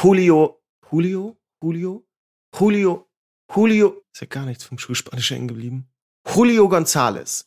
Julio, Julio, Julio, Julio, Julio, ist ja gar nichts vom Schulspanisch hängen geblieben. Julio González.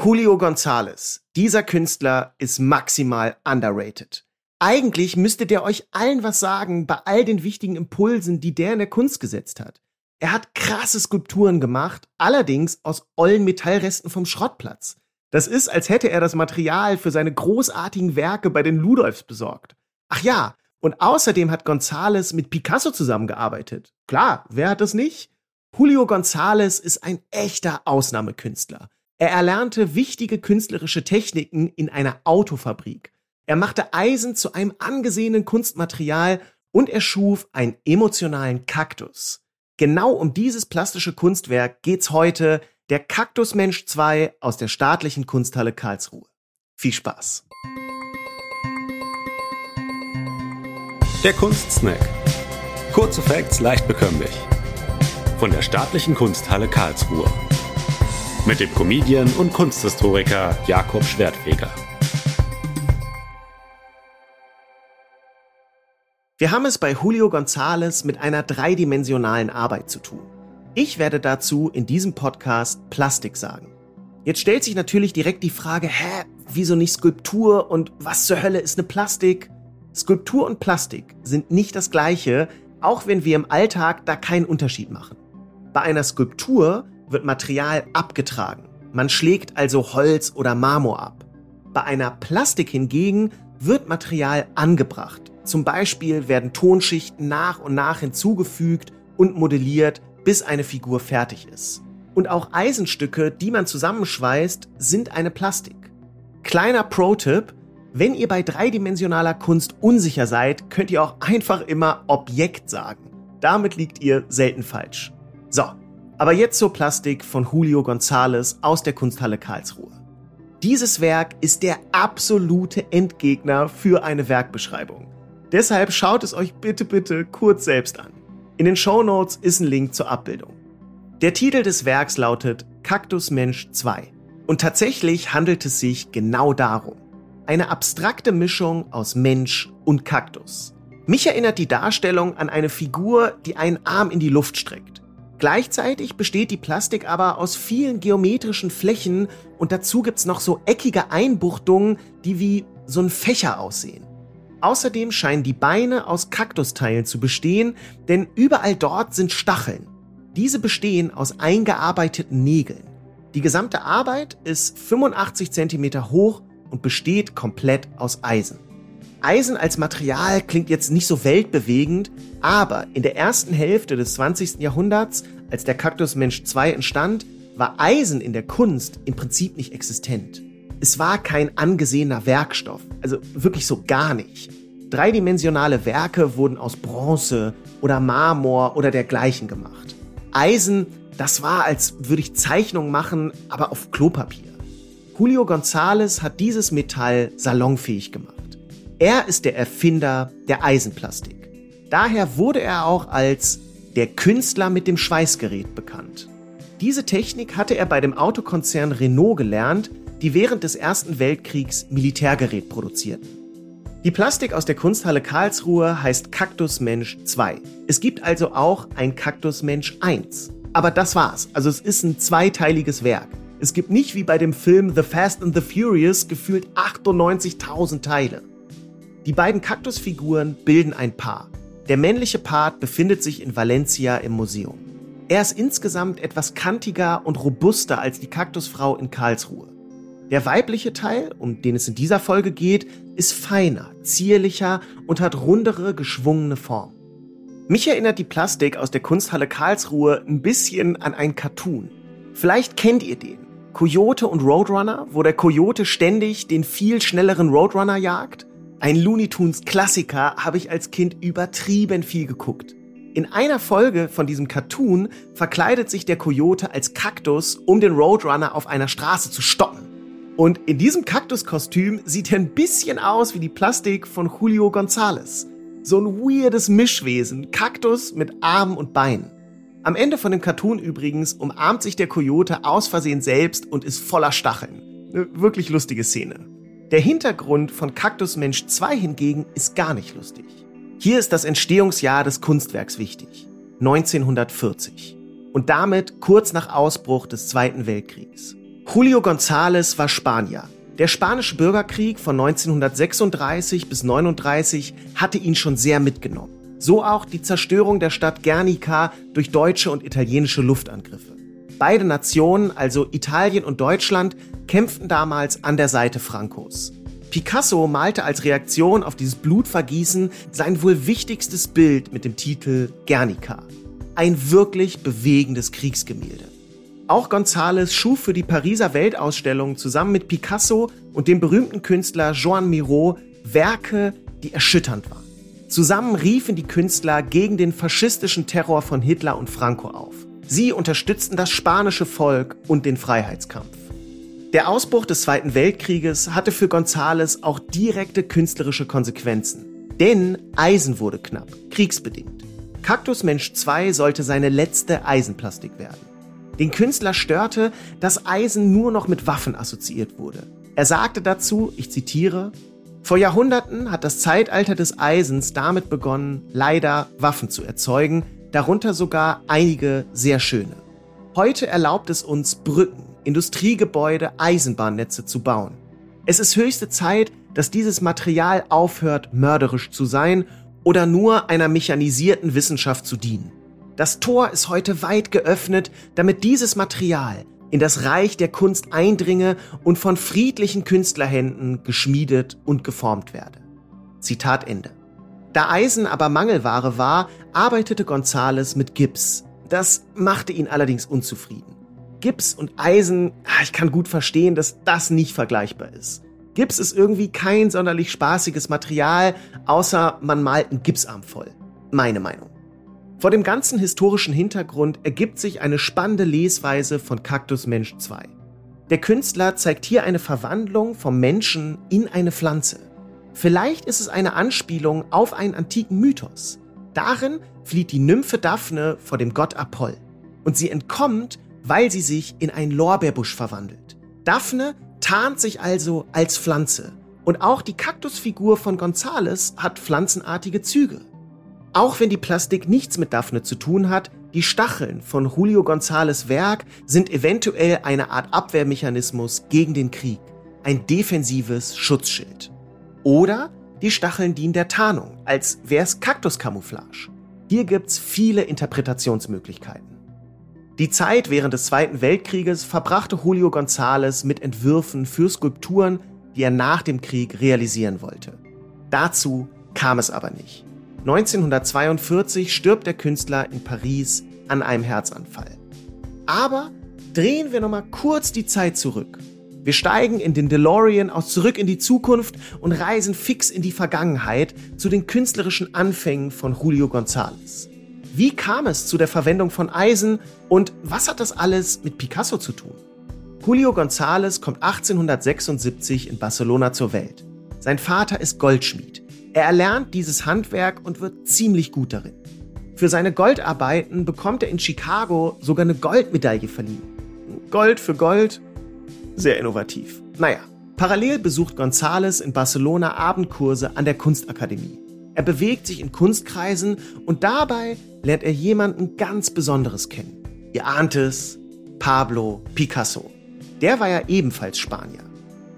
Julio González. Dieser Künstler ist maximal underrated. Eigentlich müsste der euch allen was sagen bei all den wichtigen Impulsen, die der in der Kunst gesetzt hat. Er hat krasse Skulpturen gemacht, allerdings aus ollen Metallresten vom Schrottplatz. Das ist, als hätte er das Material für seine großartigen Werke bei den Ludolfs besorgt. Ach ja, und außerdem hat Gonzales mit Picasso zusammengearbeitet. Klar, wer hat das nicht? Julio González ist ein echter Ausnahmekünstler. Er erlernte wichtige künstlerische Techniken in einer Autofabrik. Er machte Eisen zu einem angesehenen Kunstmaterial und er schuf einen emotionalen Kaktus. Genau um dieses plastische Kunstwerk geht's heute, der Kaktusmensch 2 aus der staatlichen Kunsthalle Karlsruhe. Viel Spaß! Der Kunstsnack. Kurze Facts leicht bekömmlich von der Staatlichen Kunsthalle Karlsruhe. Mit dem Comedian und Kunsthistoriker Jakob Schwertfeger. Wir haben es bei Julio González mit einer dreidimensionalen Arbeit zu tun. Ich werde dazu in diesem Podcast Plastik sagen. Jetzt stellt sich natürlich direkt die Frage, hä, wieso nicht Skulptur und was zur Hölle ist eine Plastik? Skulptur und Plastik sind nicht das gleiche, auch wenn wir im Alltag da keinen Unterschied machen. Bei einer Skulptur wird Material abgetragen. Man schlägt also Holz oder Marmor ab. Bei einer Plastik hingegen wird Material angebracht. Zum Beispiel werden Tonschichten nach und nach hinzugefügt und modelliert, bis eine Figur fertig ist. Und auch Eisenstücke, die man zusammenschweißt, sind eine Plastik. Kleiner Pro-Tipp, wenn ihr bei dreidimensionaler Kunst unsicher seid, könnt ihr auch einfach immer Objekt sagen. Damit liegt ihr selten falsch. So, aber jetzt zur Plastik von Julio González aus der Kunsthalle Karlsruhe. Dieses Werk ist der absolute Endgegner für eine Werkbeschreibung. Deshalb schaut es euch bitte, bitte kurz selbst an. In den Show Notes ist ein Link zur Abbildung. Der Titel des Werks lautet Kaktus Mensch 2. Und tatsächlich handelt es sich genau darum. Eine abstrakte Mischung aus Mensch und Kaktus. Mich erinnert die Darstellung an eine Figur, die einen Arm in die Luft streckt. Gleichzeitig besteht die Plastik aber aus vielen geometrischen Flächen und dazu gibt's noch so eckige Einbuchtungen, die wie so ein Fächer aussehen. Außerdem scheinen die Beine aus Kaktusteilen zu bestehen, denn überall dort sind Stacheln. Diese bestehen aus eingearbeiteten Nägeln. Die gesamte Arbeit ist 85 cm hoch und besteht komplett aus Eisen. Eisen als Material klingt jetzt nicht so weltbewegend, aber in der ersten Hälfte des 20. Jahrhunderts, als der Kaktusmensch 2 entstand, war Eisen in der Kunst im Prinzip nicht existent. Es war kein angesehener Werkstoff, also wirklich so gar nicht. Dreidimensionale Werke wurden aus Bronze oder Marmor oder dergleichen gemacht. Eisen, das war, als würde ich Zeichnungen machen, aber auf Klopapier. Julio González hat dieses Metall salonfähig gemacht. Er ist der Erfinder der Eisenplastik. Daher wurde er auch als der Künstler mit dem Schweißgerät bekannt. Diese Technik hatte er bei dem Autokonzern Renault gelernt, die während des Ersten Weltkriegs Militärgerät produzierten. Die Plastik aus der Kunsthalle Karlsruhe heißt Kaktus Mensch 2. Es gibt also auch ein Kaktus Mensch 1. Aber das war's. Also es ist ein zweiteiliges Werk. Es gibt nicht wie bei dem Film The Fast and the Furious gefühlt 98.000 Teile. Die beiden Kaktusfiguren bilden ein Paar. Der männliche Part befindet sich in Valencia im Museum. Er ist insgesamt etwas kantiger und robuster als die Kaktusfrau in Karlsruhe. Der weibliche Teil, um den es in dieser Folge geht, ist feiner, zierlicher und hat rundere, geschwungene Form. Mich erinnert die Plastik aus der Kunsthalle Karlsruhe ein bisschen an ein Cartoon. Vielleicht kennt ihr den. Coyote und Roadrunner, wo der Coyote ständig den viel schnelleren Roadrunner jagt ein Looney Tunes Klassiker habe ich als Kind übertrieben viel geguckt. In einer Folge von diesem Cartoon verkleidet sich der Coyote als Kaktus, um den Roadrunner auf einer Straße zu stoppen. Und in diesem Kaktuskostüm sieht er ein bisschen aus wie die Plastik von Julio González. So ein weirdes Mischwesen, Kaktus mit Armen und Beinen. Am Ende von dem Cartoon übrigens umarmt sich der Coyote aus Versehen selbst und ist voller Stacheln. Eine wirklich lustige Szene. Der Hintergrund von Kaktus Mensch 2 hingegen ist gar nicht lustig. Hier ist das Entstehungsjahr des Kunstwerks wichtig, 1940 und damit kurz nach Ausbruch des Zweiten Weltkriegs. Julio González war Spanier. Der spanische Bürgerkrieg von 1936 bis 1939 hatte ihn schon sehr mitgenommen. So auch die Zerstörung der Stadt Guernica durch deutsche und italienische Luftangriffe. Beide Nationen, also Italien und Deutschland, kämpften damals an der Seite Francos. Picasso malte als Reaktion auf dieses Blutvergießen sein wohl wichtigstes Bild mit dem Titel Guernica. Ein wirklich bewegendes Kriegsgemälde. Auch González schuf für die Pariser Weltausstellung zusammen mit Picasso und dem berühmten Künstler Joan Miro Werke, die erschütternd waren. Zusammen riefen die Künstler gegen den faschistischen Terror von Hitler und Franco auf. Sie unterstützten das spanische Volk und den Freiheitskampf. Der Ausbruch des Zweiten Weltkrieges hatte für González auch direkte künstlerische Konsequenzen. Denn Eisen wurde knapp, kriegsbedingt. Kaktus Mensch 2 sollte seine letzte Eisenplastik werden. Den Künstler störte, dass Eisen nur noch mit Waffen assoziiert wurde. Er sagte dazu, ich zitiere, vor Jahrhunderten hat das Zeitalter des Eisens damit begonnen, leider Waffen zu erzeugen, darunter sogar einige sehr schöne. Heute erlaubt es uns, Brücken, Industriegebäude, Eisenbahnnetze zu bauen. Es ist höchste Zeit, dass dieses Material aufhört, mörderisch zu sein oder nur einer mechanisierten Wissenschaft zu dienen. Das Tor ist heute weit geöffnet, damit dieses Material in das Reich der Kunst eindringe und von friedlichen Künstlerhänden geschmiedet und geformt werde. Zitat Ende. Da Eisen aber Mangelware war, arbeitete Gonzales mit Gips. Das machte ihn allerdings unzufrieden. Gips und Eisen, ah, ich kann gut verstehen, dass das nicht vergleichbar ist. Gips ist irgendwie kein sonderlich spaßiges Material, außer man malt einen Gipsarm voll. Meine Meinung. Vor dem ganzen historischen Hintergrund ergibt sich eine spannende Lesweise von Kaktus Mensch 2. Der Künstler zeigt hier eine Verwandlung vom Menschen in eine Pflanze. Vielleicht ist es eine Anspielung auf einen antiken Mythos. Darin flieht die Nymphe Daphne vor dem Gott Apoll. Und sie entkommt, weil sie sich in einen Lorbeerbusch verwandelt. Daphne tarnt sich also als Pflanze. Und auch die Kaktusfigur von Gonzales hat pflanzenartige Züge. Auch wenn die Plastik nichts mit Daphne zu tun hat, die Stacheln von Julio Gonzales Werk sind eventuell eine Art Abwehrmechanismus gegen den Krieg, ein defensives Schutzschild. Oder die Stacheln dienen der Tarnung, als wäre es Kaktuscamouflage. Hier gibt's viele Interpretationsmöglichkeiten. Die Zeit während des Zweiten Weltkrieges verbrachte Julio González mit Entwürfen für Skulpturen, die er nach dem Krieg realisieren wollte. Dazu kam es aber nicht. 1942 stirbt der Künstler in Paris an einem Herzanfall. Aber drehen wir nochmal kurz die Zeit zurück wir steigen in den DeLorean aus Zurück in die Zukunft und reisen fix in die Vergangenheit zu den künstlerischen Anfängen von Julio González. Wie kam es zu der Verwendung von Eisen und was hat das alles mit Picasso zu tun? Julio González kommt 1876 in Barcelona zur Welt. Sein Vater ist Goldschmied. Er erlernt dieses Handwerk und wird ziemlich gut darin. Für seine Goldarbeiten bekommt er in Chicago sogar eine Goldmedaille verliehen. Gold für Gold sehr innovativ. Naja, parallel besucht González in Barcelona Abendkurse an der Kunstakademie. Er bewegt sich in Kunstkreisen und dabei lernt er jemanden ganz Besonderes kennen. Ihr ahnt es, Pablo Picasso. Der war ja ebenfalls Spanier.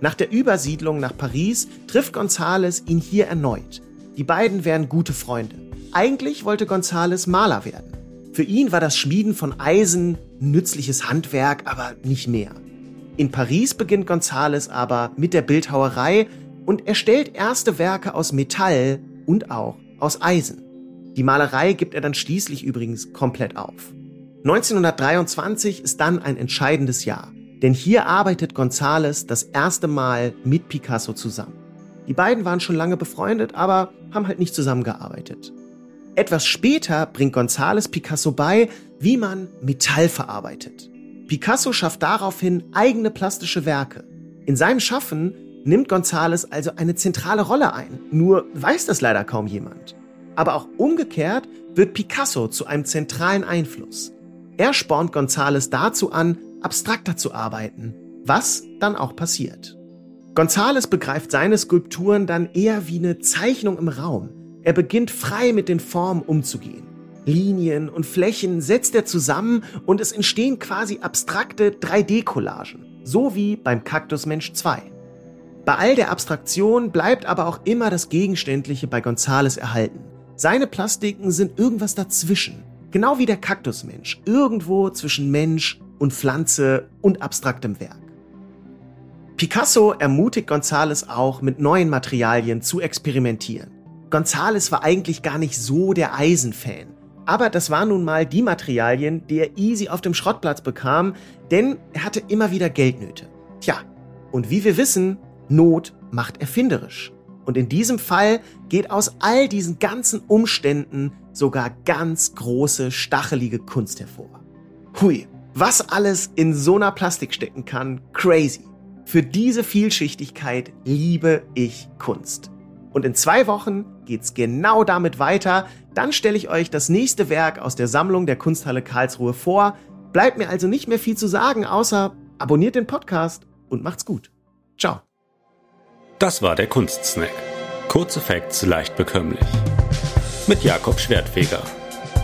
Nach der Übersiedlung nach Paris trifft González ihn hier erneut. Die beiden wären gute Freunde. Eigentlich wollte González Maler werden. Für ihn war das Schmieden von Eisen nützliches Handwerk, aber nicht mehr. In Paris beginnt González aber mit der Bildhauerei und erstellt erste Werke aus Metall und auch aus Eisen. Die Malerei gibt er dann schließlich übrigens komplett auf. 1923 ist dann ein entscheidendes Jahr, denn hier arbeitet González das erste Mal mit Picasso zusammen. Die beiden waren schon lange befreundet, aber haben halt nicht zusammengearbeitet. Etwas später bringt González Picasso bei, wie man Metall verarbeitet. Picasso schafft daraufhin eigene plastische Werke. In seinem Schaffen nimmt González also eine zentrale Rolle ein, nur weiß das leider kaum jemand. Aber auch umgekehrt wird Picasso zu einem zentralen Einfluss. Er spornt González dazu an, abstrakter zu arbeiten, was dann auch passiert. González begreift seine Skulpturen dann eher wie eine Zeichnung im Raum. Er beginnt frei mit den Formen umzugehen. Linien und Flächen setzt er zusammen und es entstehen quasi abstrakte 3D-Collagen, so wie beim Kaktusmensch 2. Bei all der Abstraktion bleibt aber auch immer das Gegenständliche bei Gonzales erhalten. Seine Plastiken sind irgendwas dazwischen, genau wie der Kaktusmensch, irgendwo zwischen Mensch und Pflanze und abstraktem Werk. Picasso ermutigt Gonzales auch, mit neuen Materialien zu experimentieren. Gonzales war eigentlich gar nicht so der Eisenfan. Aber das waren nun mal die Materialien, die er easy auf dem Schrottplatz bekam, denn er hatte immer wieder Geldnöte. Tja, und wie wir wissen, Not macht erfinderisch. Und in diesem Fall geht aus all diesen ganzen Umständen sogar ganz große, stachelige Kunst hervor. Hui, was alles in so einer Plastik stecken kann, crazy. Für diese Vielschichtigkeit liebe ich Kunst. Und in zwei Wochen geht's genau damit weiter. Dann stelle ich euch das nächste Werk aus der Sammlung der Kunsthalle Karlsruhe vor. Bleibt mir also nicht mehr viel zu sagen, außer abonniert den Podcast und macht's gut. Ciao. Das war der Kunstsnack. Kurze Facts leicht bekömmlich. Mit Jakob Schwertfeger.